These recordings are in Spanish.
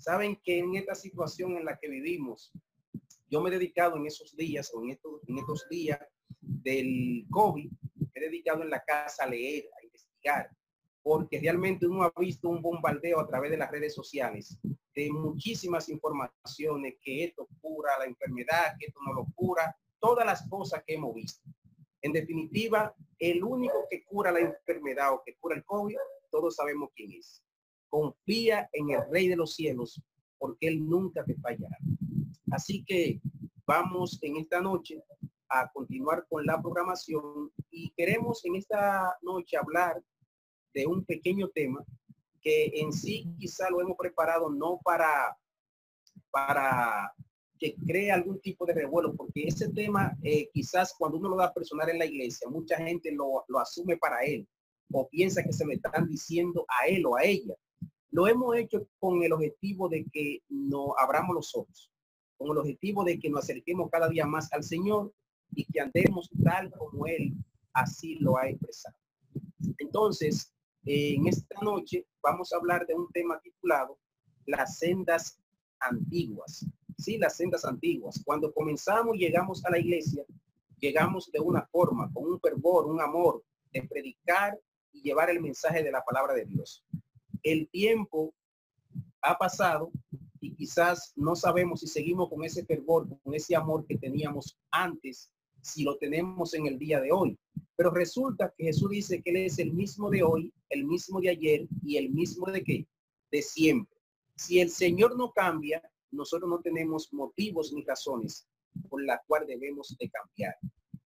Saben que en esta situación en la que vivimos, yo me he dedicado en esos días o en estos, en estos días del COVID, me he dedicado en la casa a leer, a investigar, porque realmente uno ha visto un bombardeo a través de las redes sociales de muchísimas informaciones que esto cura la enfermedad, que esto no lo cura, todas las cosas que hemos visto. En definitiva, el único que cura la enfermedad o que cura el COVID, todos sabemos quién es. Confía en el Rey de los cielos, porque Él nunca te fallará. Así que vamos en esta noche a continuar con la programación y queremos en esta noche hablar de un pequeño tema que en sí quizá lo hemos preparado no para para que cree algún tipo de revuelo, porque ese tema eh, quizás cuando uno lo da personal en la iglesia, mucha gente lo, lo asume para él o piensa que se le están diciendo a él o a ella. Lo hemos hecho con el objetivo de que no abramos los ojos, con el objetivo de que nos acerquemos cada día más al Señor y que andemos tal como Él así lo ha expresado. Entonces, en esta noche vamos a hablar de un tema titulado Las sendas antiguas. Sí, las sendas antiguas. Cuando comenzamos y llegamos a la iglesia, llegamos de una forma, con un fervor, un amor de predicar y llevar el mensaje de la palabra de Dios. El tiempo ha pasado y quizás no sabemos si seguimos con ese fervor, con ese amor que teníamos antes, si lo tenemos en el día de hoy. Pero resulta que Jesús dice que Él es el mismo de hoy, el mismo de ayer y el mismo de qué? De siempre. Si el Señor no cambia, nosotros no tenemos motivos ni razones por la cual debemos de cambiar.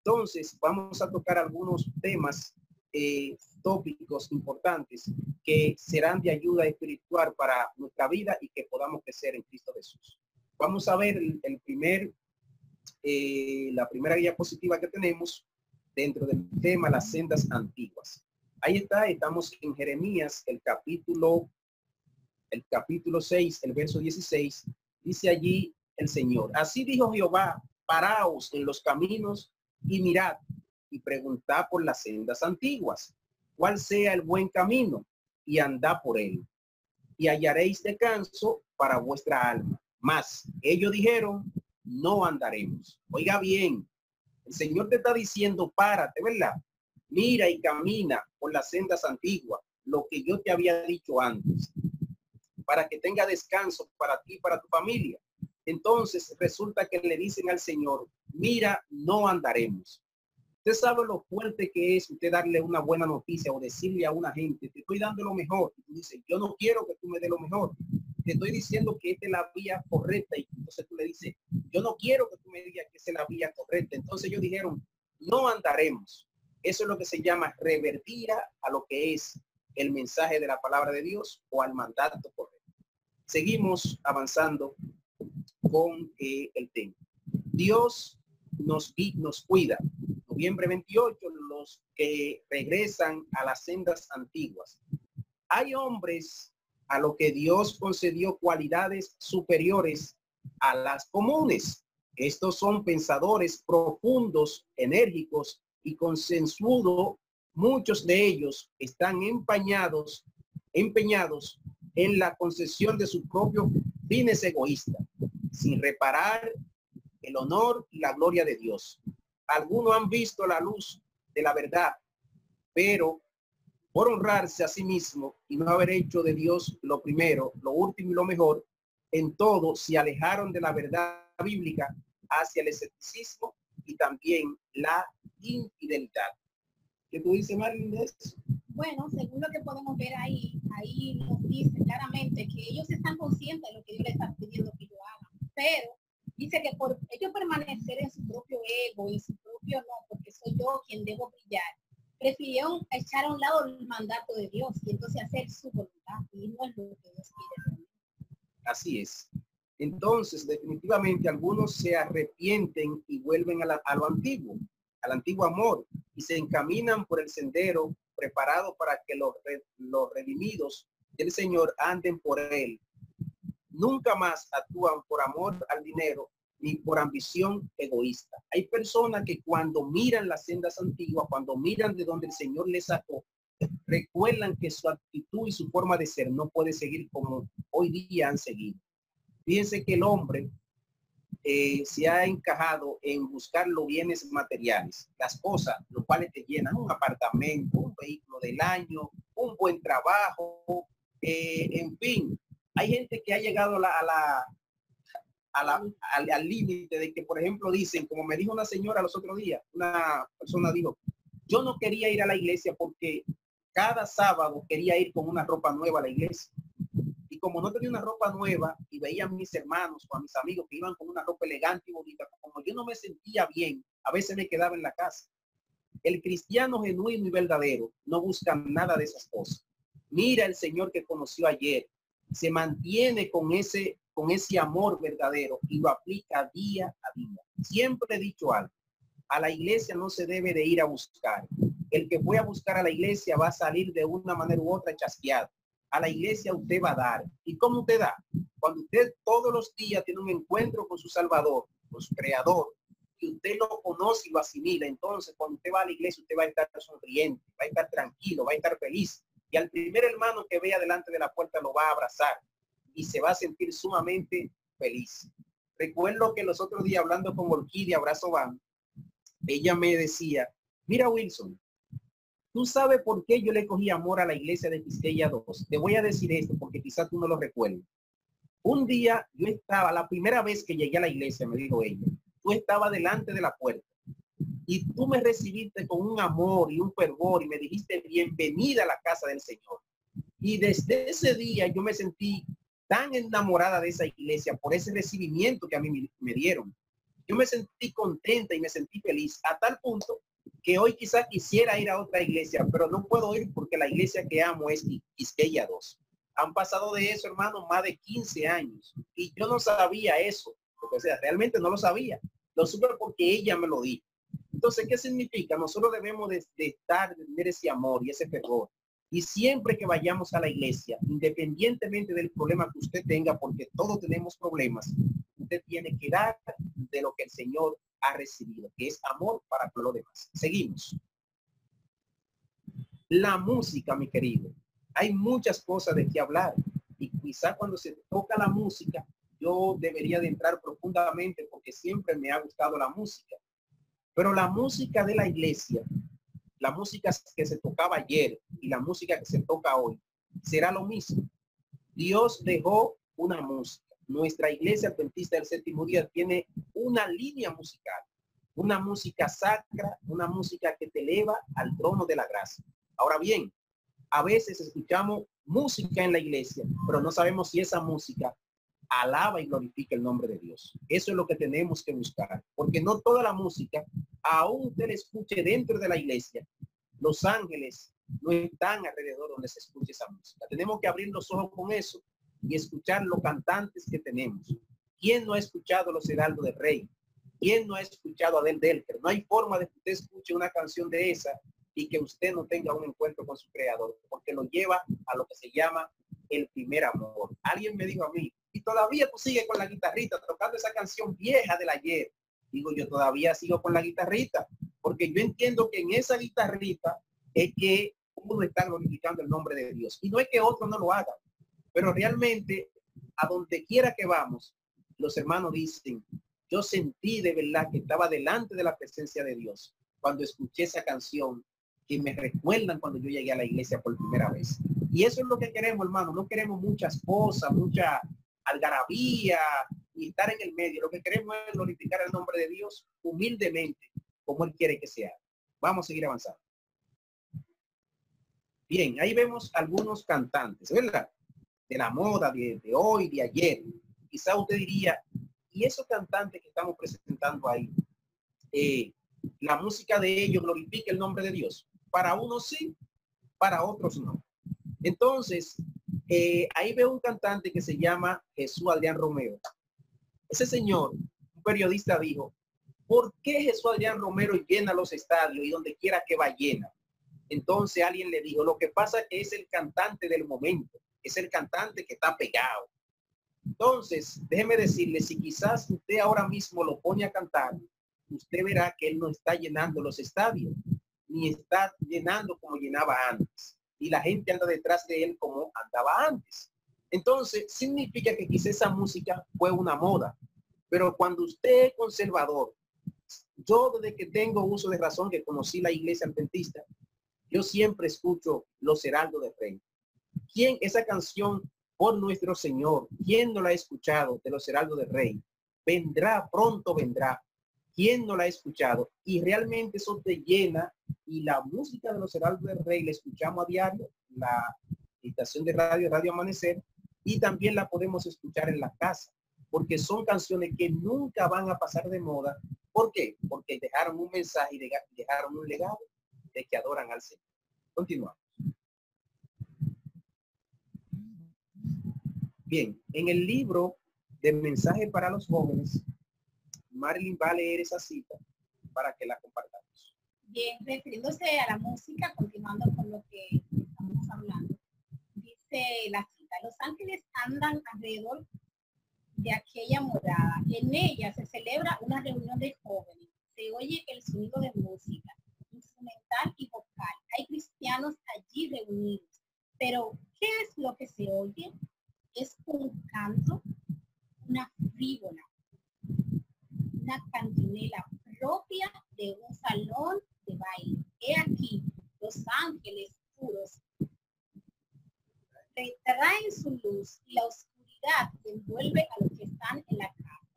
Entonces, vamos a tocar algunos temas eh, tópicos importantes que serán de ayuda espiritual para nuestra vida y que podamos crecer en Cristo Jesús. Vamos a ver el, primer, eh, la primera diapositiva que tenemos dentro del tema las sendas antiguas. Ahí está, estamos en Jeremías, el capítulo, el capítulo 6, el verso 16, dice allí el Señor. Así dijo Jehová, paraos en los caminos y mirad y preguntad por las sendas antiguas, cuál sea el buen camino y andad por él. Y hallaréis descanso para vuestra alma. Mas ellos dijeron, no andaremos. Oiga bien, el Señor te está diciendo, párate, ¿verdad? Mira y camina por las sendas antiguas, lo que yo te había dicho antes, para que tenga descanso para ti, para tu familia. Entonces resulta que le dicen al Señor, mira, no andaremos. Usted sabe lo fuerte que es usted darle una buena noticia o decirle a una gente, te estoy dando lo mejor. Y dice, yo no quiero que tú me des lo mejor. Te estoy diciendo que esta es la vía correcta. Y entonces tú le dices, yo no quiero que tú me digas que esa es la vía correcta. Entonces ellos dijeron, no andaremos. Eso es lo que se llama revertir a lo que es el mensaje de la palabra de Dios o al mandato correcto. Seguimos avanzando con eh, el tema. Dios nos, nos cuida noviembre 28, los que regresan a las sendas antiguas. Hay hombres a lo que Dios concedió cualidades superiores a las comunes. Estos son pensadores profundos, enérgicos y consensuados. Muchos de ellos están empañados, empeñados en la concesión de sus propios fines egoístas, sin reparar el honor y la gloria de Dios. Algunos han visto la luz de la verdad, pero por honrarse a sí mismo y no haber hecho de Dios lo primero, lo último y lo mejor, en todo se alejaron de la verdad bíblica hacia el escepticismo y también la infidelidad. ¿Qué tú dices, Marilyn, Bueno, según lo que podemos ver ahí, ahí nos dice claramente que ellos están conscientes de lo que Dios les está pidiendo que yo haga, pero Dice que por ellos permanecer en su propio ego, en su propio no, porque soy yo quien debo brillar, prefirieron echar a un lado el mandato de Dios y entonces hacer su voluntad y no es lo que Dios quiere. Así es. Entonces, definitivamente, algunos se arrepienten y vuelven a, a lo antiguo, al antiguo amor, y se encaminan por el sendero preparado para que los, los redimidos del Señor anden por él nunca más actúan por amor al dinero ni por ambición egoísta. Hay personas que cuando miran las sendas antiguas, cuando miran de donde el Señor les sacó, recuerdan que su actitud y su forma de ser no puede seguir como hoy día han seguido. Fíjense que el hombre eh, se ha encajado en buscar los bienes materiales, las cosas, los cuales te llenan un apartamento, un vehículo del año, un buen trabajo, eh, en fin. Hay gente que ha llegado a la, al límite de que, por ejemplo, dicen, como me dijo una señora los otros días, una persona dijo, yo no quería ir a la iglesia porque cada sábado quería ir con una ropa nueva a la iglesia. Y como no tenía una ropa nueva y veía a mis hermanos o a mis amigos que iban con una ropa elegante y bonita, como yo no me sentía bien, a veces me quedaba en la casa. El cristiano genuino y verdadero no busca nada de esas cosas. Mira el Señor que conoció ayer. Se mantiene con ese, con ese amor verdadero y lo aplica día a día. Siempre he dicho algo. A la iglesia no se debe de ir a buscar. El que fue a buscar a la iglesia va a salir de una manera u otra chasqueado. A la iglesia usted va a dar. ¿Y cómo usted da? Cuando usted todos los días tiene un encuentro con su Salvador, con su Creador, y usted lo conoce y lo asimila, entonces cuando usted va a la iglesia usted va a estar sonriente, va a estar tranquilo, va a estar feliz. Y al primer hermano que vea delante de la puerta lo va a abrazar y se va a sentir sumamente feliz. Recuerdo que los otros días hablando con Orquídea Abrazo Van, ella me decía, mira Wilson, tú sabes por qué yo le cogí amor a la iglesia de Quisqueya 2. Te voy a decir esto porque quizás tú no lo recuerdes. Un día yo estaba, la primera vez que llegué a la iglesia, me dijo ella, tú estabas delante de la puerta y tú me recibiste con un amor y un fervor y me dijiste bienvenida a la casa del Señor. Y desde ese día yo me sentí tan enamorada de esa iglesia por ese recibimiento que a mí me dieron yo me sentí contenta y me sentí feliz a tal punto que hoy quizás quisiera ir a otra iglesia, pero no puedo ir porque la iglesia que amo es Quisqueya 2. Han pasado de eso, hermano, más de 15 años. Y yo no sabía eso. O sea, realmente no lo sabía. Lo supe porque ella me lo dijo. Entonces, ¿qué significa? Nosotros debemos de, de estar, de tener ese amor y ese fervor. Y siempre que vayamos a la iglesia, independientemente del problema que usted tenga, porque todos tenemos problemas, usted tiene que dar de lo que el Señor ha recibido, que es amor para todo lo demás. Seguimos. La música, mi querido. Hay muchas cosas de qué hablar. Y quizá cuando se toca la música, yo debería de entrar profundamente porque siempre me ha gustado la música. Pero la música de la iglesia, la música que se tocaba ayer y la música que se toca hoy, será lo mismo. Dios dejó una música nuestra iglesia adventista del séptimo día tiene una línea musical, una música sacra, una música que te eleva al trono de la gracia. Ahora bien, a veces escuchamos música en la iglesia, pero no sabemos si esa música alaba y glorifica el nombre de Dios. Eso es lo que tenemos que buscar, porque no toda la música, aún usted la escuche dentro de la iglesia, los ángeles no están alrededor donde se escuche esa música. Tenemos que abrir los ojos con eso y escuchar los cantantes que tenemos. ¿Quién no ha escuchado los Heraldos de Rey? ¿Quién no ha escuchado a Del? No hay forma de que usted escuche una canción de esa y que usted no tenga un encuentro con su creador, porque lo lleva a lo que se llama el primer amor. Alguien me dijo a mí, y todavía tú sigues con la guitarrita tocando esa canción vieja del ayer. Digo, yo todavía sigo con la guitarrita, porque yo entiendo que en esa guitarrita es que uno está glorificando el nombre de Dios. Y no es que otro no lo haga. Pero realmente, a donde quiera que vamos, los hermanos dicen, yo sentí de verdad que estaba delante de la presencia de Dios cuando escuché esa canción que me recuerdan cuando yo llegué a la iglesia por primera vez. Y eso es lo que queremos, hermano. No queremos muchas cosas, mucha algarabía y estar en el medio. Lo que queremos es glorificar el nombre de Dios humildemente, como Él quiere que sea. Vamos a seguir avanzando. Bien, ahí vemos algunos cantantes, ¿verdad? de la moda de, hoy, de ayer. Quizá usted diría, y esos cantantes que estamos presentando ahí, eh, la música de ellos glorifica el nombre de Dios. Para unos sí, para otros no. Entonces, eh, ahí veo un cantante que se llama Jesús Adrián Romero. Ese señor, un periodista dijo, ¿por qué Jesús Adrián Romero llena los estadios y donde quiera que va llena? Entonces alguien le dijo, lo que pasa es que es el cantante del momento es el cantante que está pegado. Entonces, déjeme decirle, si quizás usted ahora mismo lo pone a cantar, usted verá que él no está llenando los estadios, ni está llenando como llenaba antes. Y la gente anda detrás de él como andaba antes. Entonces, significa que quizá esa música fue una moda. Pero cuando usted es conservador, yo desde que tengo uso de razón, que conocí la iglesia adventista, yo siempre escucho Los Heraldos de Rey. ¿Quién esa canción por nuestro Señor? ¿Quién no la ha escuchado de Los Heraldos de Rey? Vendrá, pronto vendrá. ¿Quién no la ha escuchado? Y realmente eso te llena y la música de Los Heraldos de Rey la escuchamos a diario, la estación de radio, Radio Amanecer, y también la podemos escuchar en la casa, porque son canciones que nunca van a pasar de moda. ¿Por qué? Porque dejaron un mensaje y dejaron un legado de que adoran al Señor. Continuamos. Bien, en el libro de mensaje para los jóvenes, Marilyn va a leer esa cita para que la compartamos. Bien, refiriéndose a la música, continuando con lo que estamos hablando, dice la cita, los ángeles andan alrededor de aquella morada. En ella se celebra una reunión de jóvenes. Se oye el sonido de música instrumental y vocal. Hay cristianos allí reunidos. Pero, ¿qué es lo que se oye? Es un canto, una frívola, una cantinela propia de un salón de baile. He aquí, los ángeles puros retraen su luz y la oscuridad envuelve a los que están en la casa.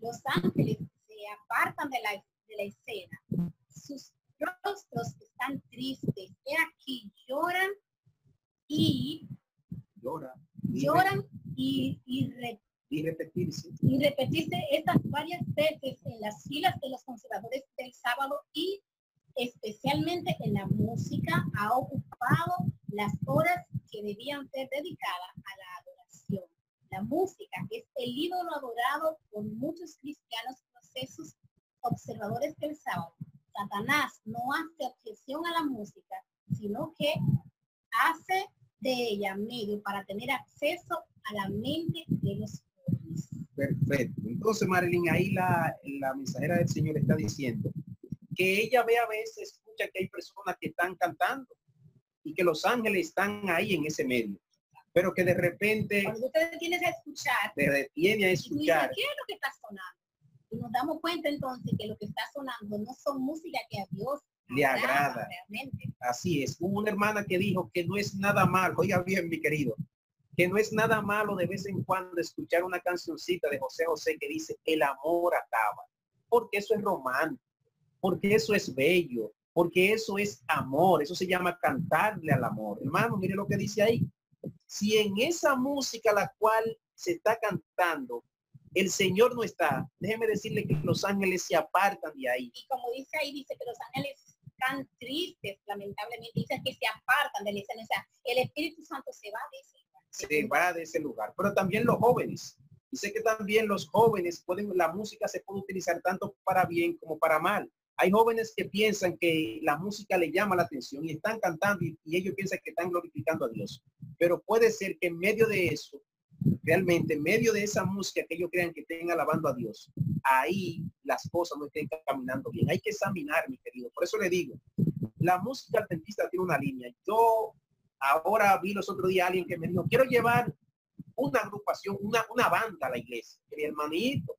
Los ángeles se apartan de la, de la escena. Sus rostros están tristes. He aquí, lloran y lloran y, y, y repetirse. Y repetirse estas varias veces en las filas de los conservadores del sábado y especialmente en la música ha ocupado las horas que debían ser dedicadas a la adoración. La música es el ídolo adorado por muchos cristianos procesos observadores del sábado. Satanás no hace objeción a la música, sino que hace de ella medio para tener acceso a la mente de los Perfecto. Entonces, Marilyn, ahí la, la mensajera del Señor está diciendo que ella ve a veces, escucha que hay personas que están cantando y que los ángeles están ahí en ese medio. Pero que de repente... Cuando usted tienes a escuchar. Te detiene a escuchar. ¿Qué es lo que está sonando? Y nos damos cuenta entonces que lo que está sonando no son música que a Dios le agrada. Realmente. Así es. Hubo una hermana que dijo que no es nada mal. Oiga bien, mi querido que no es nada malo de vez en cuando escuchar una cancioncita de José José que dice el amor acaba, porque eso es romántico, porque eso es bello, porque eso es amor, eso se llama cantarle al amor. Hermano, mire lo que dice ahí. Si en esa música la cual se está cantando, el Señor no está, déjeme decirle que los ángeles se apartan de ahí. Y como dice ahí, dice que los ángeles están tristes, lamentablemente, dice que se apartan de la escena. El Espíritu Santo se va ese se va de ese lugar. Pero también los jóvenes. Y sé que también los jóvenes pueden, la música se puede utilizar tanto para bien como para mal. Hay jóvenes que piensan que la música le llama la atención y están cantando y, ellos piensan que están glorificando a Dios. Pero puede ser que en medio de eso, realmente en medio de esa música que ellos crean que estén alabando a Dios, ahí las cosas no estén caminando bien. Hay que examinar, mi querido. Por eso le digo, la música adventista tiene una línea. Yo Ahora vi los otros días alguien que me dijo, quiero llevar una agrupación, una, una banda a la iglesia. Mi hermanito,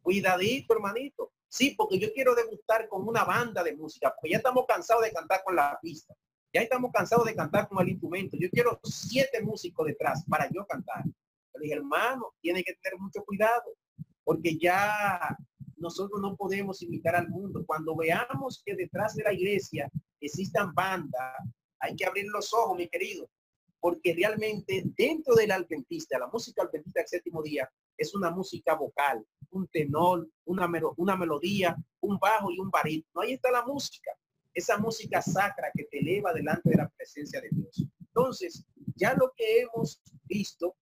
cuidadito, hermanito. Sí, porque yo quiero degustar con una banda de música, porque ya estamos cansados de cantar con la pista. Ya estamos cansados de cantar con el instrumento. Yo quiero siete músicos detrás para yo cantar. Le dije, hermano, tiene que tener mucho cuidado, porque ya nosotros no podemos imitar al mundo. Cuando veamos que detrás de la iglesia existan bandas, hay que abrir los ojos, mi querido, porque realmente dentro del adventista, la música adventista del séptimo día, es una música vocal, un tenor, una, una melodía, un bajo y un barítono. Ahí está la música, esa música sacra que te eleva delante de la presencia de Dios. Entonces, ya lo que hemos visto,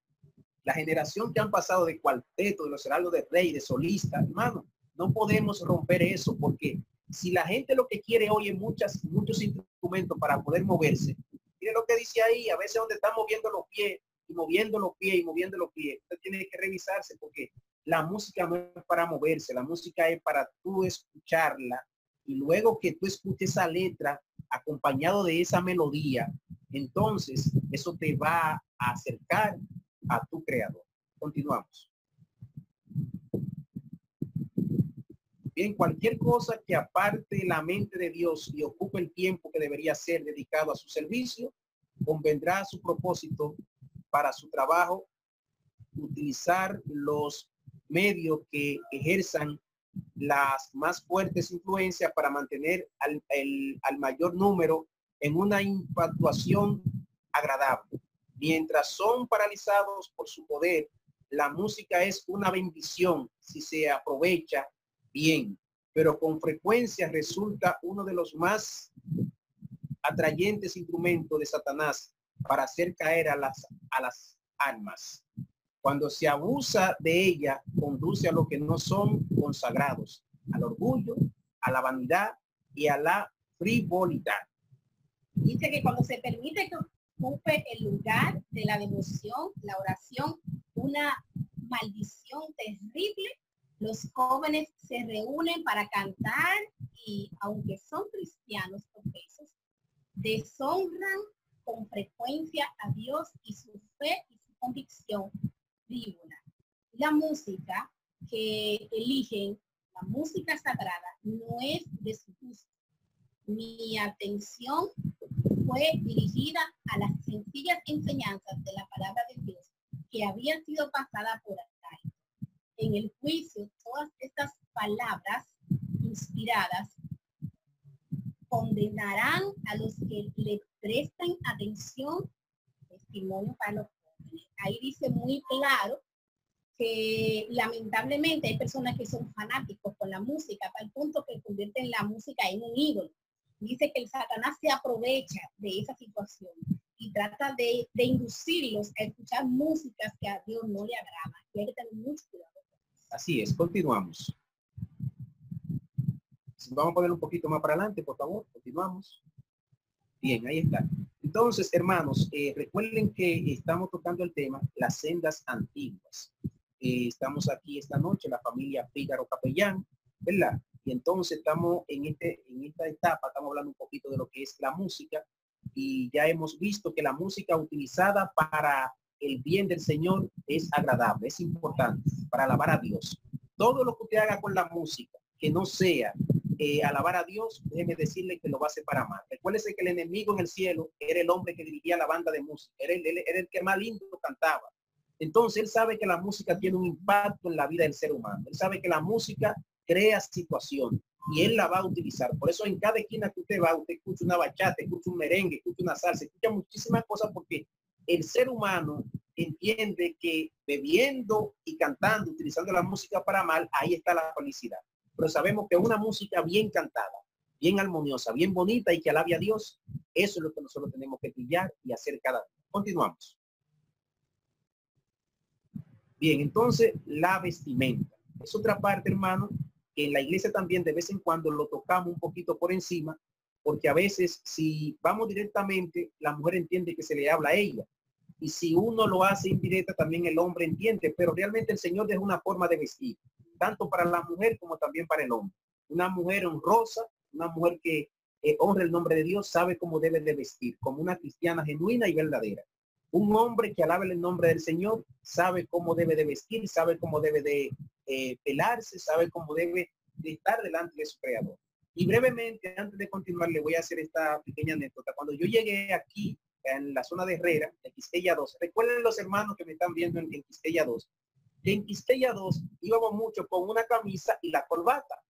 la generación que han pasado de cuarteto, de los heraldos de rey, de solista, hermano, no podemos romper eso porque si la gente lo que quiere hoy es muchas, muchos instrumentos para poder moverse, mire lo que dice ahí, a veces donde está moviendo los pies y moviendo los pies y moviendo los pies, usted tiene que revisarse porque la música no es para moverse, la música es para tú escucharla y luego que tú escuches esa letra acompañado de esa melodía, entonces eso te va a acercar a tu creador. Continuamos. Bien, cualquier cosa que aparte la mente de Dios y ocupe el tiempo que debería ser dedicado a su servicio, convendrá a su propósito para su trabajo utilizar los medios que ejerzan las más fuertes influencias para mantener al, al mayor número en una infatuación agradable. Mientras son paralizados por su poder, la música es una bendición si se aprovecha bien, pero con frecuencia resulta uno de los más atrayentes instrumentos de Satanás para hacer caer a las, a las almas. Cuando se abusa de ella, conduce a lo que no son consagrados, al orgullo, a la vanidad y a la frivolidad. Dice que cuando se permite que ocupe el lugar de la devoción, la oración, una maldición terrible los jóvenes se reúnen para cantar y aunque son cristianos profesos, deshonran con frecuencia a Dios y su fe y su convicción frívola. La música que eligen, la música sagrada, no es de su gusto. Mi atención fue dirigida a las sencillas enseñanzas de la palabra de Dios que habían sido pasadas por en el juicio todas estas palabras inspiradas condenarán a los que le presten atención testimonio para los jóvenes. Ahí dice muy claro que lamentablemente hay personas que son fanáticos con la música, hasta el punto que convierten la música en un ídolo. Dice que el Satanás se aprovecha de esa situación y trata de, de inducirlos a escuchar músicas que a Dios no le agrada. Y hay que tener mucho cuidado Así es, continuamos. Vamos a poner un poquito más para adelante, por favor. Continuamos. Bien, ahí está. Entonces, hermanos, eh, recuerden que estamos tocando el tema las sendas antiguas. Eh, estamos aquí esta noche, la familia Fígaro Capellán, ¿verdad? Y entonces estamos en, este, en esta etapa, estamos hablando un poquito de lo que es la música y ya hemos visto que la música utilizada para el bien del Señor es agradable, es importante para alabar a Dios. Todo lo que usted haga con la música, que no sea eh, alabar a Dios, déjeme decirle que lo va a hacer para mal. Recuérdese que el enemigo en el cielo era el hombre que dirigía la banda de música, era el, era el que más lindo cantaba. Entonces él sabe que la música tiene un impacto en la vida del ser humano. Él sabe que la música crea situación y él la va a utilizar. Por eso en cada esquina que usted va, usted escucha una bachata, escucha un merengue, escucha una salsa, escucha muchísimas cosas porque el ser humano entiende que bebiendo y cantando, utilizando la música para mal, ahí está la felicidad. Pero sabemos que una música bien cantada, bien armoniosa, bien bonita y que alabe a Dios, eso es lo que nosotros tenemos que pillar y hacer cada día. Continuamos. Bien, entonces la vestimenta. Es otra parte, hermano, que en la iglesia también de vez en cuando lo tocamos un poquito por encima, porque a veces si vamos directamente, la mujer entiende que se le habla a ella. Y si uno lo hace indirecta, también el hombre entiende, pero realmente el Señor deja una forma de vestir, tanto para la mujer como también para el hombre. Una mujer honrosa, una mujer que eh, honra el nombre de Dios, sabe cómo debe de vestir, como una cristiana genuina y verdadera. Un hombre que alabe el nombre del Señor sabe cómo debe de vestir, sabe cómo debe de eh, pelarse, sabe cómo debe de estar delante de su creador. Y brevemente, antes de continuar, le voy a hacer esta pequeña anécdota. Cuando yo llegué aquí, en la zona de Herrera, de Quisqueya 2, recuerden los hermanos que me están viendo en, Quisqueya 2, que en Quisqueya 2 íbamos mucho con una camisa y la corbata.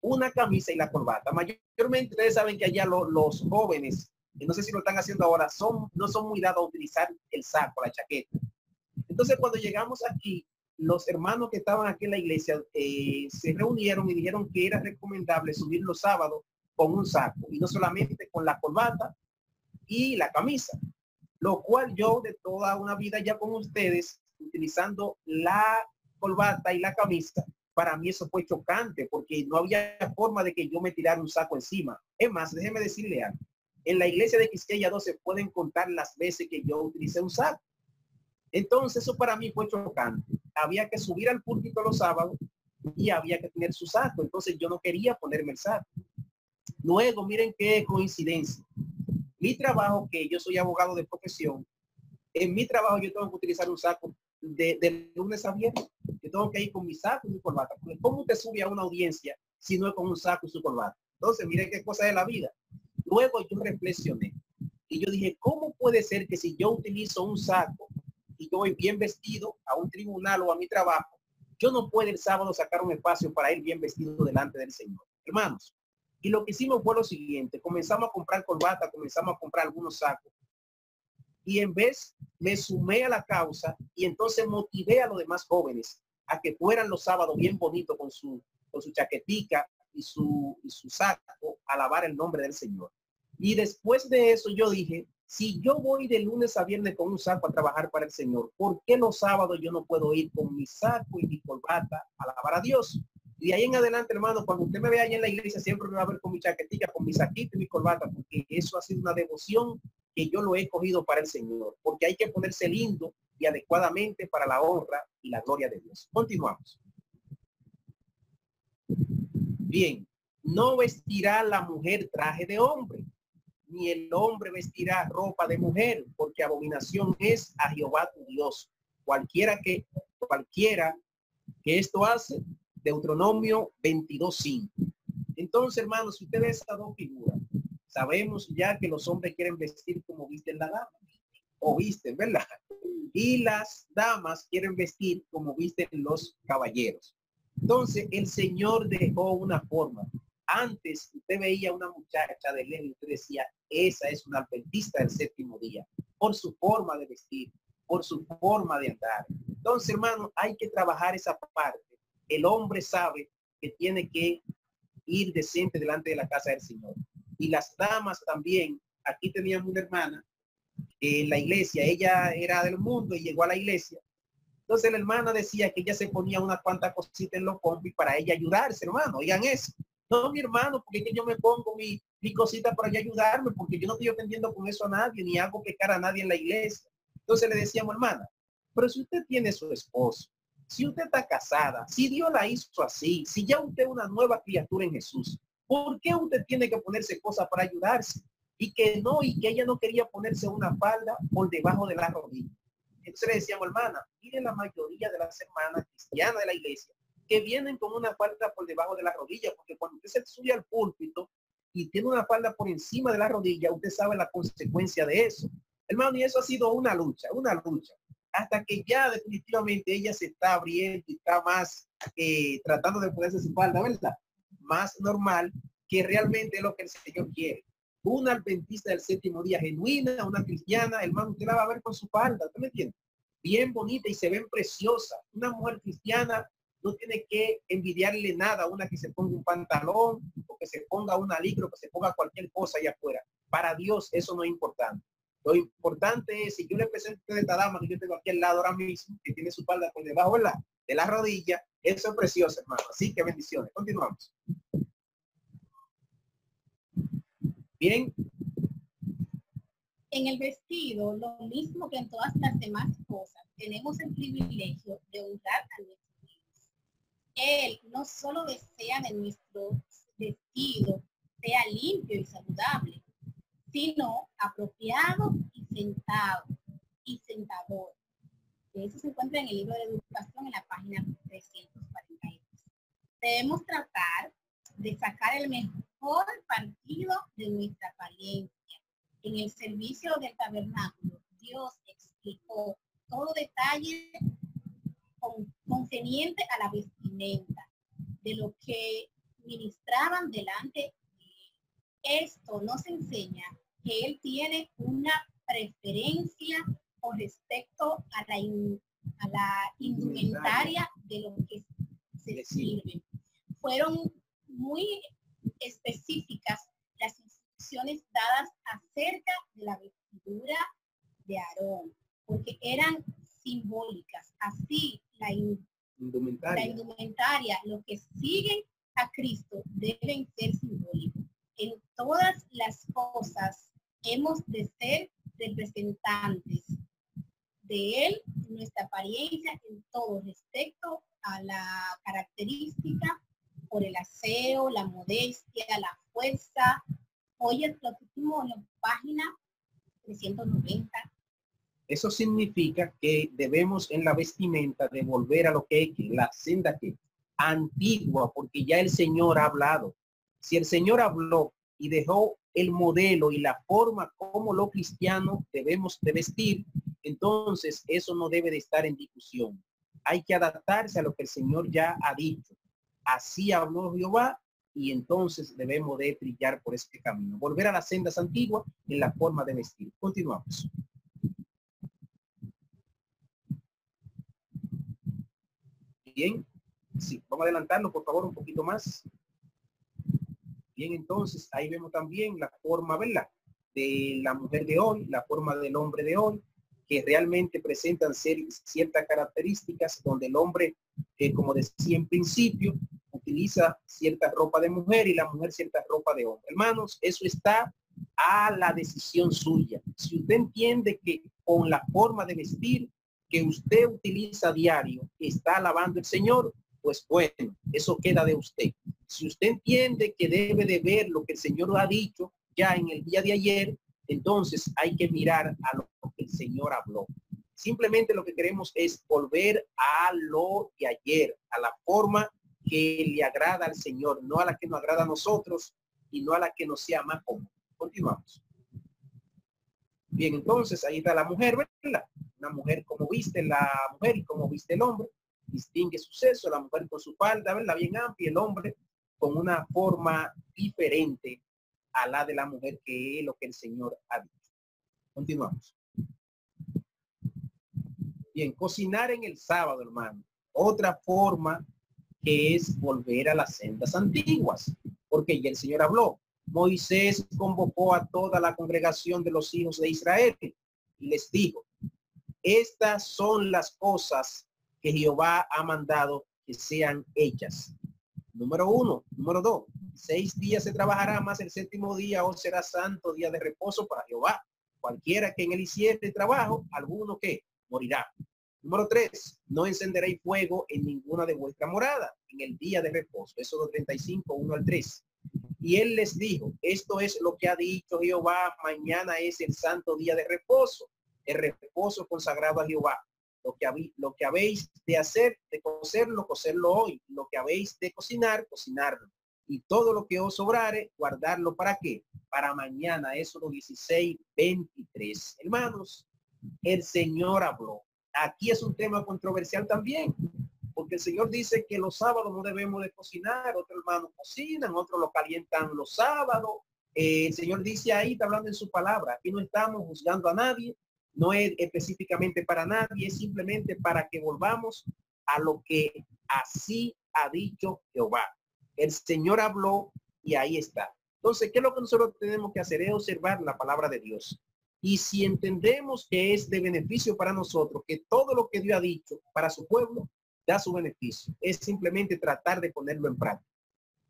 Una camisa y la corbata. Mayormente ustedes saben que allá los jóvenes, y no sé si lo están haciendo ahora, son, no son muy dados a utilizar el saco, la chaqueta. Entonces cuando llegamos aquí, los hermanos que estaban aquí en la iglesia eh, se reunieron y dijeron que era recomendable subir los sábados con un saco y no solamente con la corbata y la camisa, lo cual yo de toda una vida ya con ustedes utilizando la corbata y la camisa, para mí eso fue chocante porque no había forma de que yo me tirara un saco encima. Es más, déjeme decirle algo. En la iglesia de Quisqueya 12 pueden contar las veces que yo utilicé un saco. Entonces eso para mí fue chocante. Había que subir al púlpito los sábados y había que tener su saco. Entonces yo no quería ponerme el saco. Luego, miren qué coincidencia. Mi trabajo, que yo soy abogado de profesión, En mi trabajo yo tengo que utilizar un saco de, lunes a viernes. Yo tengo que ir con mi saco y mi corbata. Porque ¿Cómo te sube a una audiencia si no es con un saco y su corbata? Entonces, miren qué cosa de la vida. Luego yo reflexioné y yo dije, ¿cómo puede ser que si yo utilizo un saco y yo voy bien vestido a un tribunal o a mi trabajo, yo no puedo el sábado sacar un espacio para ir bien vestido delante del Señor? Hermanos, y lo que hicimos fue lo siguiente, comenzamos a comprar corbata, comenzamos a comprar algunos sacos. Y en vez me sumé a la causa y entonces motivé a los demás jóvenes a que fueran los sábados bien bonitos con su, con su chaquetica y su, y su saco a alabar el nombre del Señor. Y después de eso yo dije, si yo voy de lunes a viernes con un saco a trabajar para el Señor, ¿por qué los sábados yo no puedo ir con mi saco y mi corbata a alabar a Dios? Y ahí en adelante, hermano, cuando usted me vea ahí en la iglesia, siempre me va a ver con mi chaquetilla, con mi saquito y mi corbata, porque eso ha sido una devoción que yo lo he cogido para el Señor, porque hay que ponerse lindo y adecuadamente para la honra y la gloria de Dios. Continuamos. Bien, no vestirá la mujer traje de hombre, ni el hombre vestirá ropa de mujer, porque abominación es a Jehová tu Dios. Cualquiera que, cualquiera que esto hace, Deuteronomio 22.5. Entonces, hermanos, si usted ve estas dos figuras, sabemos ya que los hombres quieren vestir como visten la dama, o visten, ¿verdad? Y las damas quieren vestir como visten los caballeros. Entonces, el Señor dejó una forma. Antes usted veía una muchacha de lejos y usted decía, esa es una adventista del séptimo día, por su forma de vestir, por su forma de andar. Entonces, hermano, hay que trabajar esa parte el hombre sabe que tiene que ir decente delante de la casa del Señor. Y las damas también, aquí teníamos una hermana en la iglesia, ella era del mundo y llegó a la iglesia. Entonces la hermana decía que ella se ponía una cuanta cosita en los combis para ella ayudarse, hermano. Oigan eso. No, mi hermano, porque que yo me pongo mi, cosita para ayudarme, porque yo no estoy atendiendo con eso a nadie, ni hago pecar a nadie en la iglesia. Entonces le decíamos, hermana, pero si usted tiene su esposo, si usted está casada, si Dios la hizo así, si ya usted es una nueva criatura en Jesús, ¿por qué usted tiene que ponerse cosas para ayudarse? Y que no, y que ella no quería ponerse una falda por debajo de la rodilla. Entonces le decíamos, hermana, mire la mayoría de las hermanas cristianas de la iglesia que vienen con una falda por debajo de la rodilla, porque cuando usted se sube al púlpito y tiene una falda por encima de la rodilla, usted sabe la consecuencia de eso. Hermano, y eso ha sido una lucha, una lucha hasta que ya definitivamente ella se está abriendo y está más eh, tratando de ponerse su falda, ¿verdad? Más normal que realmente es lo que el Señor quiere. Una adventista del séptimo día genuina, una cristiana, hermano, usted la va a ver con su falda, ¿usted me entiende? Bien bonita y se ven preciosa. Una mujer cristiana no tiene que envidiarle nada a una que se ponga un pantalón o que se ponga una licro, que se ponga cualquier cosa allá afuera. Para Dios eso no es importante. Lo importante es, si yo le presento a esta dama que yo tengo aquí al lado ahora mismo, que tiene su espalda por debajo ¿verdad? de la rodilla, eso es precioso, hermano. Así que bendiciones. Continuamos. Bien. En el vestido, lo mismo que en todas las demás cosas, tenemos el privilegio de honrar a nuestro. Él no solo desea de nuestro vestido sea limpio y saludable, sino apropiado y sentado y sentador. Eso se encuentra en el libro de educación en la página 342. Debemos tratar de sacar el mejor partido de nuestra apariencia. En el servicio del tabernáculo, Dios explicó todo detalle conveniente a la de lo que ministraban delante esto nos enseña que él tiene una preferencia con respecto a la, a la indumentaria de lo que se sirve. Fueron muy específicas las instrucciones dadas acerca de la vestidura de Aarón, porque eran simbólicas. Así la indumentaria, la indumentaria lo que siguen a Cristo deben ser simbólicos en todas las cosas hemos de ser representantes de él, nuestra apariencia en todo respecto a la característica por el aseo, la modestia, la fuerza. Hoy es lo que la página 390 Eso significa que debemos en la vestimenta de volver a lo que es la senda que antigua, porque ya el Señor ha hablado. Si el Señor habló y dejó el modelo y la forma como los cristianos debemos de vestir, entonces eso no debe de estar en discusión. Hay que adaptarse a lo que el Señor ya ha dicho. Así habló Jehová y entonces debemos de brillar por este camino. Volver a las sendas antiguas en la forma de vestir. Continuamos. Bien, sí, vamos a adelantarlo por favor un poquito más. Bien, entonces ahí vemos también la forma, ¿verdad? De la mujer de hoy, la forma del hombre de hoy, que realmente presentan ciertas características donde el hombre, eh, como decía en principio, utiliza cierta ropa de mujer y la mujer cierta ropa de hombre. Hermanos, eso está a la decisión suya. Si usted entiende que con la forma de vestir que usted utiliza diario está alabando el Señor, pues bueno, eso queda de usted. Si usted entiende que debe de ver lo que el Señor ha dicho ya en el día de ayer, entonces hay que mirar a lo que el Señor habló. Simplemente lo que queremos es volver a lo de ayer, a la forma que le agrada al Señor, no a la que nos agrada a nosotros y no a la que nos sea más cómodo. Continuamos. Bien, entonces ahí está la mujer, ¿verdad? Una mujer como viste la mujer y como viste el hombre. Distingue su sexo, la mujer con su falda, ¿verdad? Bien amplia, el hombre con una forma diferente a la de la mujer que es lo que el Señor ha dicho. Continuamos. Bien, cocinar en el sábado, hermano. Otra forma que es volver a las sendas antiguas, porque ya el Señor habló. Moisés convocó a toda la congregación de los hijos de Israel y les dijo, estas son las cosas que Jehová ha mandado que sean hechas Número uno. Número dos. Seis días se trabajará más el séptimo día o será santo día de reposo para Jehová. Cualquiera que en él hiciere trabajo, alguno que morirá. Número tres, no encenderéis fuego en ninguna de vuestra morada en el día de reposo. Eso 35, 1 al 3. Y él les dijo, esto es lo que ha dicho Jehová, mañana es el santo día de reposo, el reposo consagrado a Jehová lo que, habéis, lo que habéis de hacer, de cocerlo, cocerlo hoy. Lo que habéis de cocinar, cocinarlo. Y todo lo que os sobrare, guardarlo para qué? Para mañana, eso lo 16, 23. Hermanos, el Señor habló. Aquí es un tema controversial también, porque el Señor dice que los sábados no debemos de cocinar, otros hermanos cocinan, otros lo calientan los sábados. Eh, el Señor dice ahí, está hablando en su palabra, aquí no estamos juzgando a nadie, no es específicamente para nadie, es simplemente para que volvamos a lo que así ha dicho Jehová. El Señor habló y ahí está. Entonces, ¿qué es lo que nosotros tenemos que hacer? Es observar la palabra de Dios. Y si entendemos que es de beneficio para nosotros, que todo lo que Dios ha dicho para su pueblo da su beneficio, es simplemente tratar de ponerlo en práctica.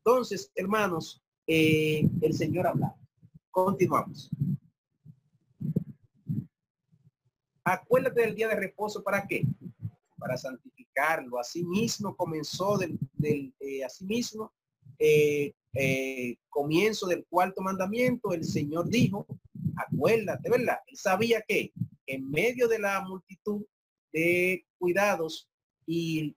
Entonces, hermanos, eh, el Señor habla. Continuamos. Acuérdate del día de reposo, ¿para qué? Para santificarlo. Asimismo comenzó del, del eh, asimismo eh, eh, comienzo del cuarto mandamiento, el Señor dijo, acuérdate, ¿verdad? Él sabía que en medio de la multitud de cuidados y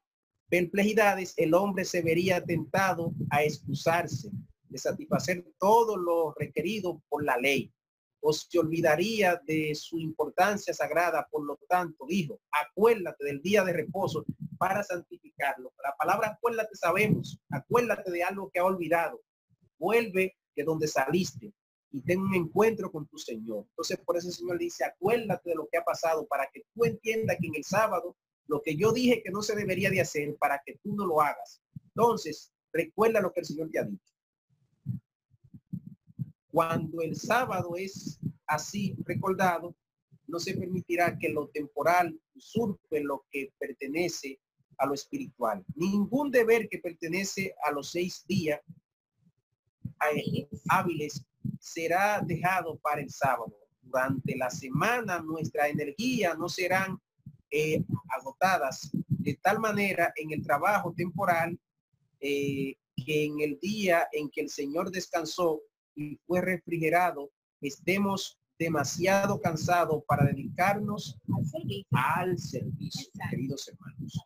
perplejidades, el hombre se vería tentado a excusarse de satisfacer todo lo requerido por la ley o se olvidaría de su importancia sagrada. Por lo tanto, dijo, acuérdate del día de reposo para santificarlo. La palabra acuérdate sabemos, acuérdate de algo que ha olvidado. Vuelve de donde saliste y ten un encuentro con tu Señor. Entonces, por eso el Señor dice, acuérdate de lo que ha pasado para que tú entiendas que en el sábado lo que yo dije que no se debería de hacer para que tú no lo hagas. Entonces, recuerda lo que el Señor te ha dicho. Cuando el sábado es así recordado, no se permitirá que lo temporal usurpe lo que pertenece a lo espiritual. Ningún deber que pertenece a los seis días hábiles será dejado para el sábado. Durante la semana nuestra energía no serán eh, agotadas de tal manera en el trabajo temporal eh, que en el día en que el Señor descansó y fue refrigerado, estemos demasiado cansados para dedicarnos al servicio. al servicio, queridos hermanos.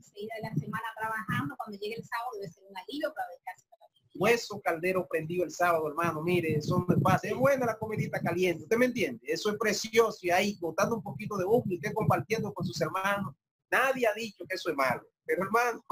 Seguida de la semana trabajando, cuando llegue el sábado debe ser un alivio para dedicarse. Hueso caldero prendido el sábado, hermano. Mire, eso es fácil. Es buena la comidita caliente. ¿Usted me entiende? Eso es precioso. Y ahí, botando un poquito de humo y usted compartiendo con sus hermanos. Nadie ha dicho que eso es malo. Pero, hermano,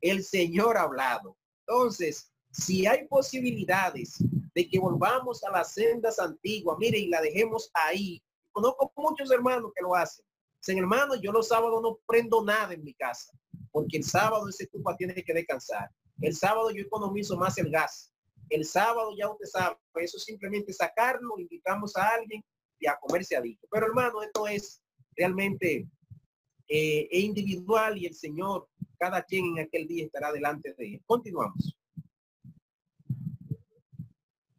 el Señor ha hablado. Entonces, si hay posibilidades de que volvamos a las sendas antiguas, mire, y la dejemos ahí. Conozco muchos hermanos que lo hacen. Dicen, hermano, yo los sábados no prendo nada en mi casa, porque el sábado ese estufa tiene que descansar. El sábado yo economizo más el gas. El sábado ya usted sabe, eso es simplemente sacarlo, invitamos a alguien y a comerse adicto. Pero hermano, esto es realmente eh, individual y el Señor, cada quien en aquel día estará delante de él. Continuamos.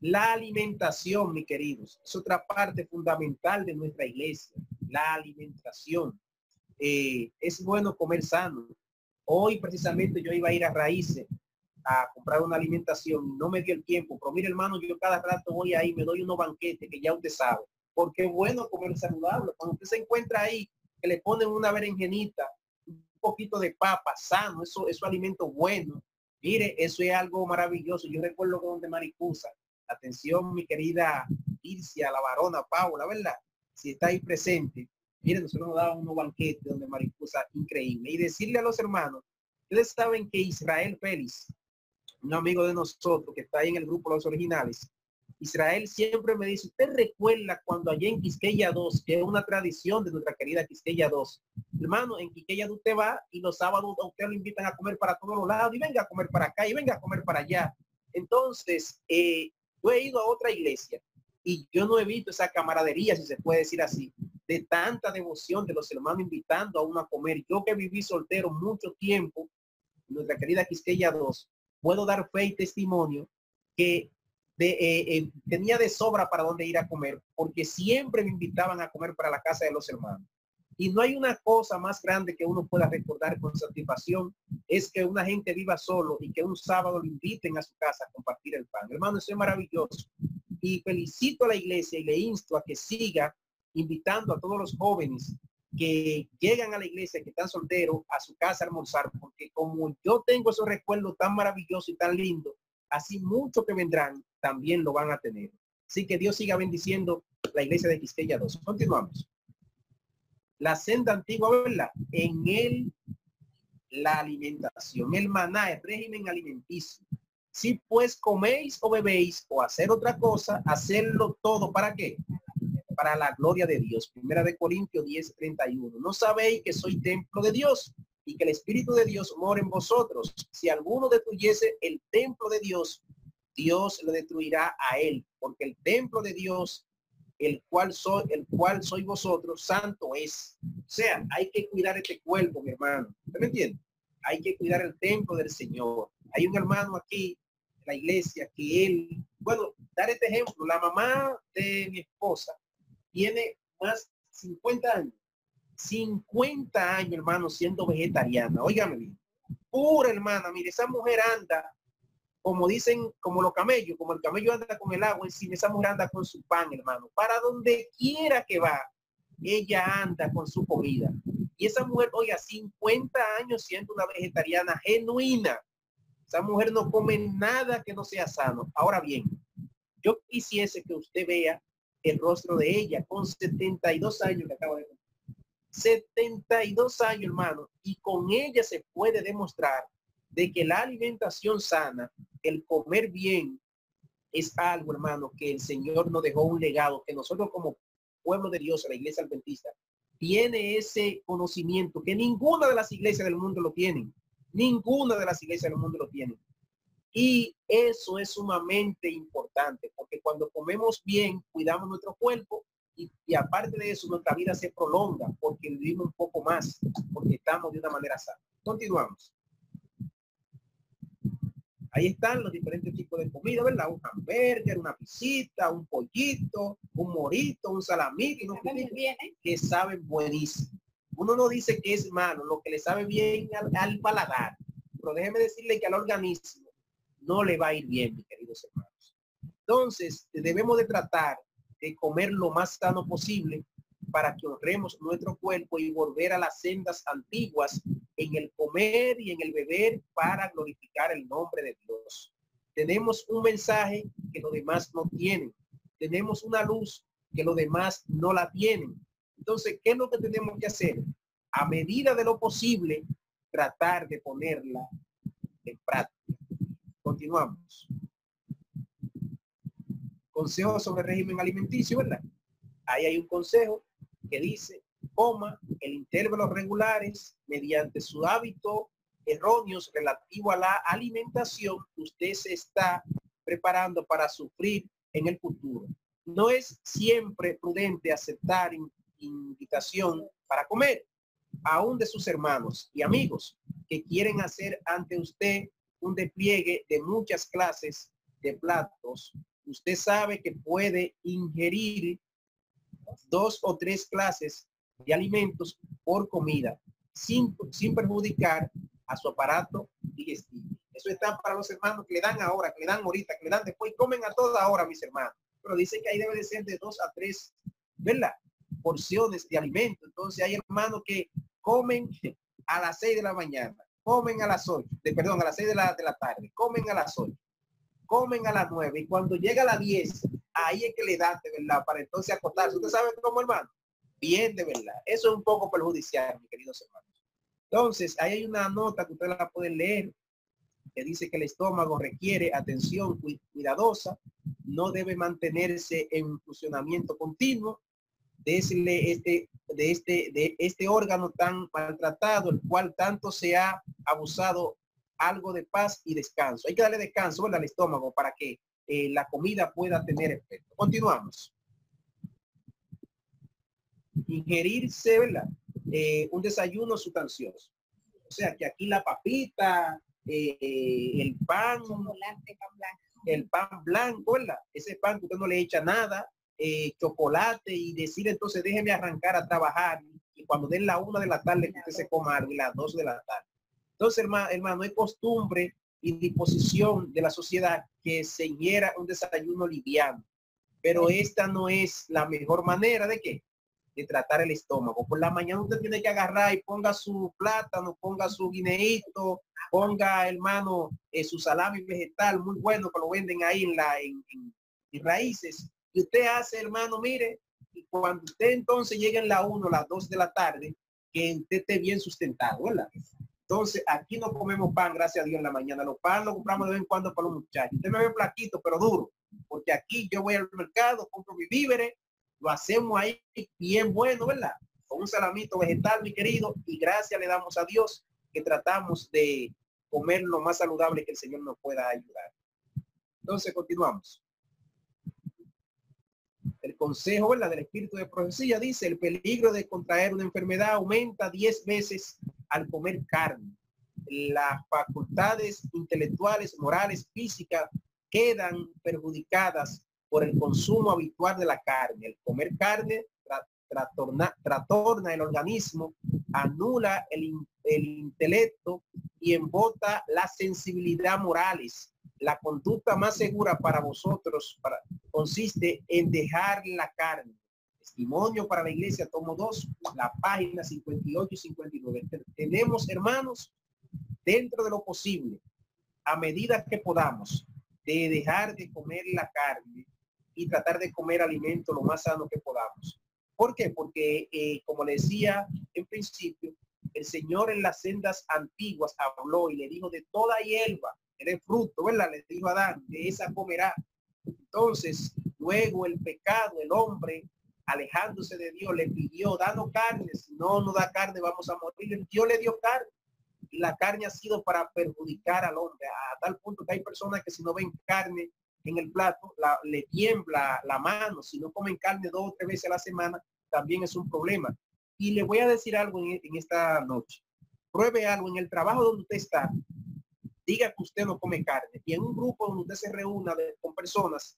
La alimentación, mis queridos, es otra parte fundamental de nuestra iglesia. La alimentación. Eh, es bueno comer sano. Hoy precisamente yo iba a ir a Raíces a comprar una alimentación. No me dio el tiempo, pero mire hermano, yo cada rato voy ahí, me doy unos banquetes que ya usted sabe. Porque es bueno comer saludable. Cuando usted se encuentra ahí, que le ponen una berenjenita, un poquito de papa sano, eso es alimento bueno. Mire, eso es algo maravilloso. Yo recuerdo que donde Maricusa, atención mi querida Ircia, la varona Paula, ¿verdad? Si está ahí presente, miren, nosotros nos daban unos banquetes donde Maricusa, increíble. Y decirle a los hermanos, ustedes saben que Israel Félix, un amigo de nosotros que está ahí en el grupo Los Originales, Israel siempre me dice, usted recuerda cuando allá en Quisqueya 2, que es una tradición de nuestra querida Quisqueya 2. Hermano, en Quisqueya 2 usted va y los sábados a usted lo invitan a comer para todos los lados y venga a comer para acá y venga a comer para allá. Entonces, eh, yo he ido a otra iglesia y yo no he visto esa camaradería, si se puede decir así, de tanta devoción de los hermanos invitando a uno a comer. Yo que viví soltero mucho tiempo, nuestra querida Quisqueya 2, puedo dar fe y testimonio que eh, eh, tenía de sobra para dónde ir a comer, porque siempre me invitaban a comer para la casa de los hermanos. Y no hay una cosa más grande que uno pueda recordar con satisfacción, es que una gente viva solo y que un sábado lo inviten a su casa a compartir el pan. Hermano, eso es maravilloso. Y felicito a la iglesia y le insto a que siga invitando a todos los jóvenes que llegan a la iglesia, que están solteros, a su casa a almorzar, porque como yo tengo esos recuerdos tan maravillosos y tan lindos, así muchos que vendrán también lo van a tener. Así que Dios siga bendiciendo la iglesia de Quisqueya 2. Continuamos. La senda antigua, ¿verdad? En él la alimentación, el maná, el régimen alimenticio. Si pues coméis o bebéis o hacer otra cosa, hacerlo todo para qué? Para la gloria de Dios. Primera de Corintios 10, 31. No sabéis que soy templo de Dios y que el Espíritu de Dios mora en vosotros. Si alguno destruyese el templo de Dios, Dios lo destruirá a él, porque el templo de Dios, el cual soy, el cual soy vosotros, santo es. O sea, hay que cuidar este cuerpo, mi hermano. ¿Usted me? Hay que cuidar el templo del Señor. Hay un hermano aquí en la iglesia que él, bueno, dar este ejemplo, la mamá de mi esposa tiene más 50 años 50 años, hermano, siendo vegetariana. Óigame bien. Pura hermana, mire, esa mujer anda, como dicen, como los camellos, como el camello anda con el agua encima, esa mujer anda con su pan, hermano. Para donde quiera que va, ella anda con su comida. Y esa mujer, oiga, 50 años siendo una vegetariana genuina. Esa mujer no come nada que no sea sano. Ahora bien, yo quisiese que usted vea el rostro de ella con 72 años que acaba de 72 años, hermano, y con ella se puede demostrar de que la alimentación sana, el comer bien, es algo, hermano, que el Señor nos dejó un legado, que nosotros como pueblo de Dios, la iglesia adventista, tiene ese conocimiento que ninguna de las iglesias del mundo lo tienen. Ninguna de las iglesias del mundo lo tienen. Y eso es sumamente importante, porque cuando comemos bien, cuidamos nuestro cuerpo y, y, aparte de eso, nuestra vida se prolonga porque vivimos un poco más, porque estamos de una manera sana. Continuamos. Ahí están los diferentes tipos de comida, ¿verdad? Un hamburger, una pisita, un pollito, un morito, un salamito, unos que saben buenísimo. Uno no dice que es malo, lo que le sabe bien al, al paladar. Pero déjeme decirle que al organismo no le va a ir bien, mis queridos hermanos. Entonces, debemos de tratar de comer lo más sano posible para que honremos nuestro cuerpo y volver a las sendas antiguas en el comer y en el beber para glorificar el nombre de Dios. Tenemos un mensaje que los demás no tienen. Tenemos una luz que los demás no la tienen. Entonces, ¿qué es lo que tenemos que hacer? A medida de lo posible, tratar de ponerla en práctica. Continuamos. Consejo sobre régimen alimenticio, ¿verdad? Ahí hay un consejo que dice, coma el intervalos regulares mediante su hábito erróneos relativo a la alimentación, usted se está preparando para sufrir en el futuro. No es siempre prudente aceptar invitación para comer, aún de sus hermanos y amigos que quieren hacer ante usted un despliegue de muchas clases de platos. Usted sabe que puede ingerir dos o tres clases de alimentos por comida sin, sin perjudicar a su aparato digestivo. Eso está para los hermanos que le dan ahora, que le dan ahorita, que le dan después, comen a toda hora, mis hermanos. Pero dice que ahí debe de ser de dos a tres, ¿verdad? Porciones de alimento. Entonces hay hermanos que comen a las seis de la mañana, comen a las ocho, de, perdón, a las seis de la, de la tarde, comen a las ocho, comen a las nueve y cuando llega a las diez, ahí es que le dan de verdad para entonces acostarse. ¿Usted sabe cómo, hermano? Bien, de verdad. Eso es un poco perjudicial, mis queridos hermanos. Entonces, ahí hay una nota que usted la puede leer que dice que el estómago requiere atención cuidadosa, no debe mantenerse en funcionamiento continuo, decirle este, de este, de este órgano tan maltratado, el cual tanto se ha abusado algo de paz y descanso. Hay que darle descanso al estómago para que eh, la comida pueda tener efecto. Continuamos. Ingerirse, ¿verdad? Eh, un desayuno sustancioso. O sea, que aquí la papita, eh, el pan, el pan blanco, ¿verdad? Ese pan que usted no le echa nada, chocolate y decir entonces déjeme arrancar a trabajar y cuando den la una de la tarde que usted se coma algo y las dos de la tarde. Entonces, hermano, hermano, es costumbre y disposición de la sociedad que se ingiera un desayuno liviano. Pero esta no es la mejor manera de que de tratar el estómago. Por la mañana usted tiene que agarrar y ponga su plátano, ponga su guineíto, ponga, hermano, eh, su salami vegetal muy bueno que lo venden ahí en la en, raíces. Y usted hace, hermano, mire, y cuando usted entonces llegue en la 1, las 2 de la tarde, que usted esté bien sustentado, ¿verdad? Entonces, aquí no comemos pan, gracias a Dios, en la mañana. Los pan lo compramos de vez en cuando para los muchachos. Usted me ve plaquito, pero duro. Porque aquí yo voy al mercado, compro mi víveres lo hacemos ahí bien bueno, ¿verdad? Con un salamito vegetal, mi querido, y gracias le damos a Dios que tratamos de comer lo más saludable que el Señor nos pueda ayudar. Entonces, continuamos. El consejo ¿verdad? del espíritu de profecía dice, el peligro de contraer una enfermedad aumenta 10 veces al comer carne. Las facultades intelectuales, morales, físicas quedan perjudicadas por el consumo habitual de la carne. El comer carne tratorna, el organismo, anula el, intelecto y embota la sensibilidad morales. La conducta más segura para vosotros para, consiste en dejar la carne. Testimonio para la iglesia, tomo 2, la página 58 y 59. Tenemos, hermanos, dentro de lo posible, a medida que podamos, de dejar de comer la carne, y tratar de comer alimento lo más sano que podamos. ¿Por qué? Porque, eh, como le decía en principio, el Señor en las sendas antiguas habló y le dijo de toda hierba, de fruto, ¿verdad? Le dijo a Adán, de esa comerá. Entonces, luego el pecado, el hombre, alejándose de Dios, le pidió, dando carne, si no nos da carne, vamos a morir. Dios le dio carne. Y la carne ha sido para perjudicar al hombre, a tal punto que hay personas que si no ven carne, en el plato, le tiembla la mano, si no comen carne dos o tres veces a la semana, también es un problema. Y le voy a decir algo en, esta noche. Pruebe algo en el trabajo donde usted está. Diga que usted no come carne. Y en un grupo donde usted se reúna con personas,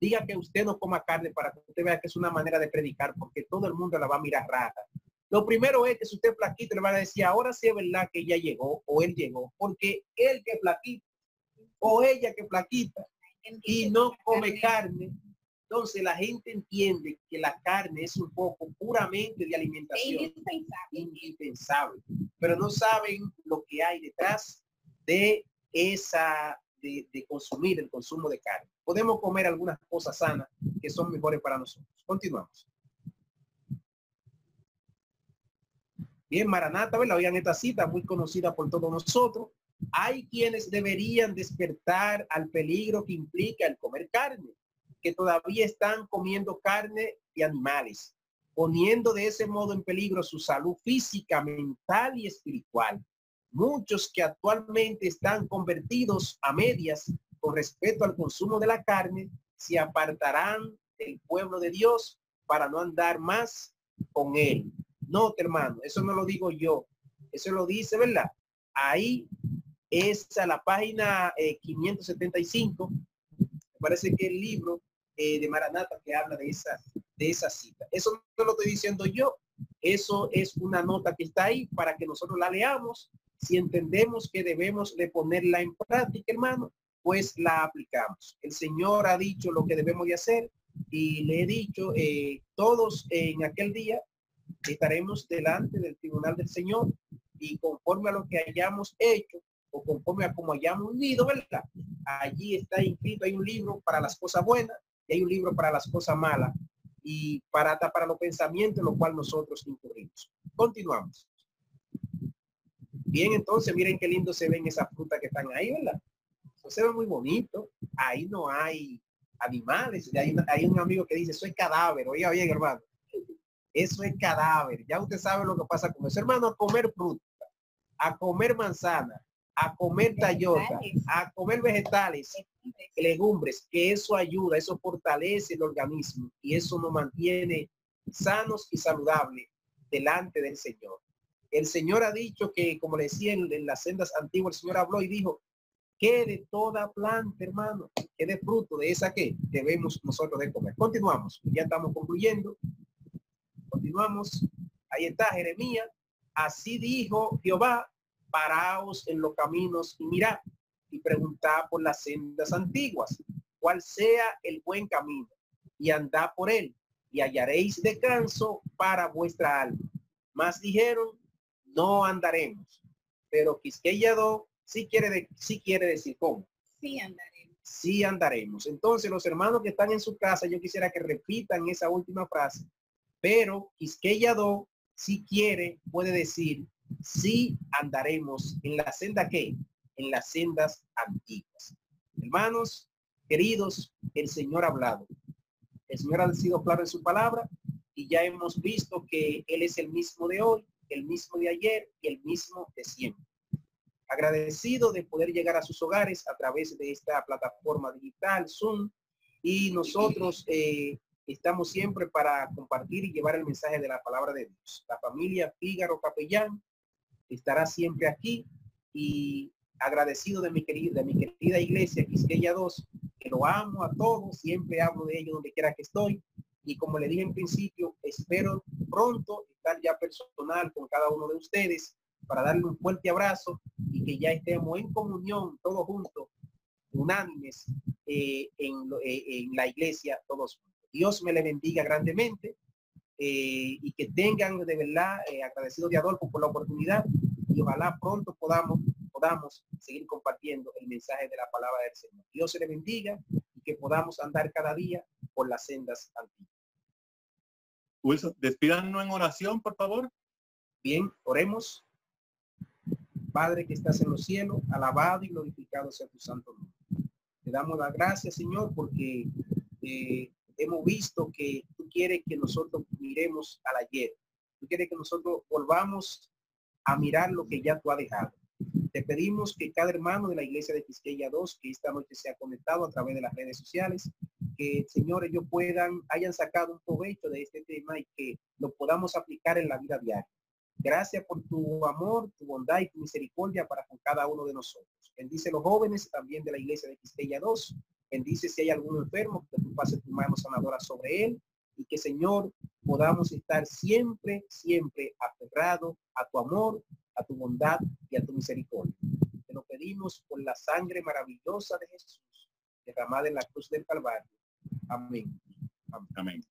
diga que usted no coma carne para que usted vea que es una manera de predicar, porque todo el mundo la va a mirar rara. Lo primero es que si usted flaquito le va a decir, ahora sí es verdad que ella llegó o él llegó, porque él que flaquito o ella que flaquita y no come carne, Entonces la gente entiende que la carne es un poco puramente de alimentación. Indispensable, pero no saben lo que hay detrás de esa, de, consumir el consumo de carne. Podemos comer algunas cosas sanas que son mejores para nosotros. Continuamos. Bien, Maranata, ¿verdad? Oigan esta cita muy conocida por todos nosotros. Hay quienes deberían despertar al peligro que implica el comer carne, que todavía están comiendo carne y animales, poniendo de ese modo en peligro su salud física, mental y espiritual. Muchos que actualmente están convertidos a medias con respecto al consumo de la carne, se apartarán del pueblo de Dios para no andar más con él. No, hermano, eso no lo digo yo. Eso lo dice, ¿verdad? Ahí es a la página 575. Eh, Me parece que el libro eh, de Maranata que habla de esa, de esa cita. Eso no lo estoy diciendo yo. Eso es una nota que está ahí para que nosotros la leamos. Si entendemos que debemos de ponerla en práctica, hermano, pues la aplicamos. El Señor ha dicho lo que debemos de hacer y le he dicho, eh, todos en aquel día estaremos delante del tribunal del Señor y conforme a lo que hayamos hecho o conforme a como hayamos unido, ¿verdad? Allí está inscrito, hay un libro para las cosas buenas y hay un libro para las cosas malas y para, para los pensamientos en los cuales nosotros incurrimos. Continuamos. Bien, entonces miren qué lindo se ven esas frutas que están ahí, ¿verdad? Eso se ve muy bonito. Ahí no hay animales. Hay, un amigo que dice, soy cadáver. Oiga bien, hermano. Eso es cadáver. Ya usted sabe lo que pasa con eso. Hermano, a comer fruta, a comer manzana, a comer tallota, a comer vegetales, legumbres, que eso ayuda, eso fortalece el organismo y eso nos mantiene sanos y saludables delante del Señor. El Señor ha dicho que, como le decía en, las sendas antiguas, el Señor habló y dijo, que de toda planta, hermano, que de fruto de esa que debemos nosotros de comer. Continuamos, ya estamos concluyendo. Continuamos. Ahí está Jeremías. Así dijo Jehová, paraos en los caminos y mirad y preguntad por las sendas antiguas, cuál sea el buen camino y andad por él y hallaréis descanso para vuestra alma. Más dijeron, no andaremos, pero Quisqueyado sí quiere, sí quiere decir cómo. Sí andaremos. Sí andaremos. Entonces los hermanos que están en su casa, yo quisiera que repitan esa última frase pero Quisqueyado si quiere, puede decir, si andaremos en la senda que, en las sendas antiguas. Hermanos, queridos, el Señor ha hablado. El Señor ha sido claro en su palabra y ya hemos visto que Él es el mismo de hoy, el mismo de ayer y el mismo de siempre. Agradecido de poder llegar a sus hogares a través de esta plataforma digital, Zoom, y nosotros eh, Estamos siempre para compartir y llevar el mensaje de la palabra de Dios. La familia Fígaro Capellán estará siempre aquí y agradecido de mi querida, de mi querida iglesia Quisqueya 2, que lo amo a todos, siempre hablo de ellos donde quiera que estoy. Y como le dije en principio, espero pronto estar ya personal con cada uno de ustedes para darle un fuerte abrazo y que ya estemos en comunión todos juntos, unánimes eh, en, eh, en la iglesia todos. Dios me le bendiga grandemente eh, y que tengan de verdad eh, agradecido de Adolfo por la oportunidad y ojalá pronto podamos, podamos seguir compartiendo el mensaje de la palabra del Señor. Dios se le bendiga y que podamos andar cada día por las sendas antiguas. Wilson, en oración, por favor. Bien, oremos. Padre que estás en los cielos, alabado y glorificado sea tu santo nombre. Te damos la gracia, Señor, porque eh, hemos visto que tú quieres que nosotros miremos al ayer. Tú quieres que nosotros volvamos a mirar lo que ya tú has dejado. Te pedimos que cada hermano de la iglesia de Quisqueya 2, que esta noche se ha conectado a través de las redes sociales, que señores ellos puedan, hayan sacado un provecho de este tema y que lo podamos aplicar en la vida diaria. Gracias por tu amor, tu bondad y tu misericordia para con cada uno de nosotros. Bendice los jóvenes también de la iglesia de Quisqueya 2 Bendice si hay algún enfermo, que tú pases tu mano sanadora sobre él y que Señor podamos estar siempre, siempre aferrados a tu amor, a tu bondad y a tu misericordia. Te lo pedimos por la sangre maravillosa de Jesús derramada en la cruz del Calvario. Amén. Amén.